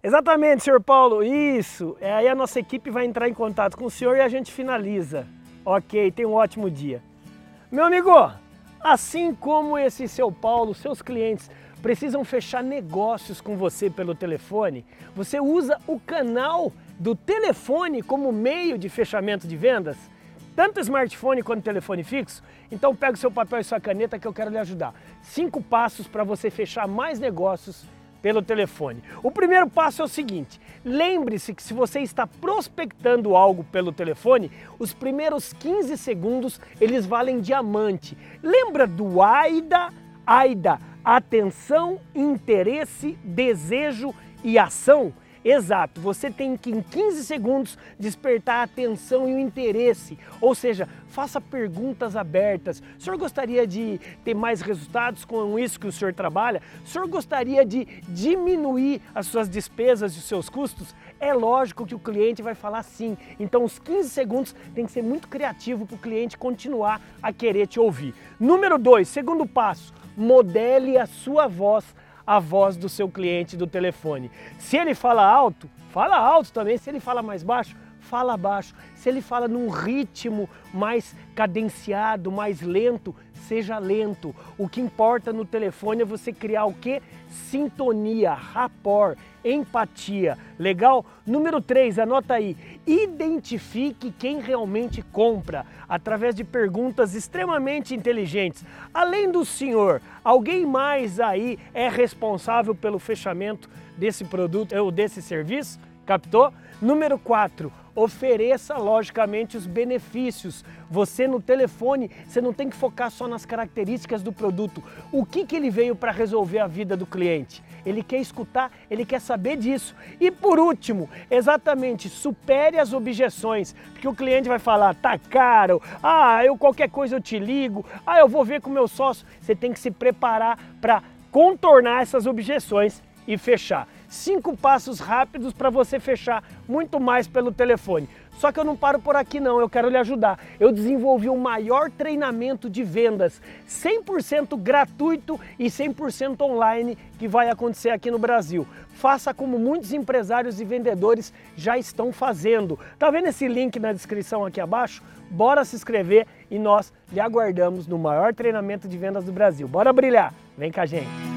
Exatamente, senhor Paulo, isso. É, aí a nossa equipe vai entrar em contato com o senhor e a gente finaliza. Ok, tenha um ótimo dia. Meu amigo, assim como esse seu Paulo, seus clientes precisam fechar negócios com você pelo telefone, você usa o canal do telefone como meio de fechamento de vendas? Tanto smartphone quanto telefone fixo? Então pega o seu papel e sua caneta que eu quero lhe ajudar. Cinco passos para você fechar mais negócios pelo telefone. O primeiro passo é o seguinte: lembre-se que se você está prospectando algo pelo telefone, os primeiros 15 segundos eles valem diamante. Lembra do AIDA? AIDA, atenção, interesse, desejo e ação? Exato, você tem que em 15 segundos despertar a atenção e o interesse, ou seja, faça perguntas abertas. O senhor gostaria de ter mais resultados com isso que o senhor trabalha? O senhor gostaria de diminuir as suas despesas e os seus custos? É lógico que o cliente vai falar sim. Então, os 15 segundos tem que ser muito criativo para o cliente continuar a querer te ouvir. Número 2, segundo passo, modele a sua voz a voz do seu cliente do telefone. Se ele fala alto, fala alto também. Se ele fala mais baixo, fala baixo. Se ele fala num ritmo mais cadenciado, mais lento, seja lento. O que importa no telefone é você criar o que? Sintonia, rapport, empatia. Legal? Número 3, anota aí. Identifique quem realmente compra através de perguntas extremamente inteligentes. Além do senhor, alguém mais aí é responsável pelo fechamento desse produto ou desse serviço? Captou? Número 4, ofereça logicamente os benefícios. Você no telefone, você não tem que focar só nas características do produto. O que, que ele veio para resolver a vida do cliente? Ele quer escutar, ele quer saber disso. E por último, exatamente, supere as objeções, porque o cliente vai falar, tá caro, ah, eu qualquer coisa eu te ligo, ah, eu vou ver com o meu sócio. Você tem que se preparar para contornar essas objeções e fechar cinco passos rápidos para você fechar muito mais pelo telefone. Só que eu não paro por aqui não, eu quero lhe ajudar. Eu desenvolvi o maior treinamento de vendas 100% gratuito e 100% online que vai acontecer aqui no Brasil. Faça como muitos empresários e vendedores já estão fazendo. Tá vendo esse link na descrição aqui abaixo? Bora se inscrever e nós lhe aguardamos no maior treinamento de vendas do Brasil. Bora brilhar. Vem com a gente.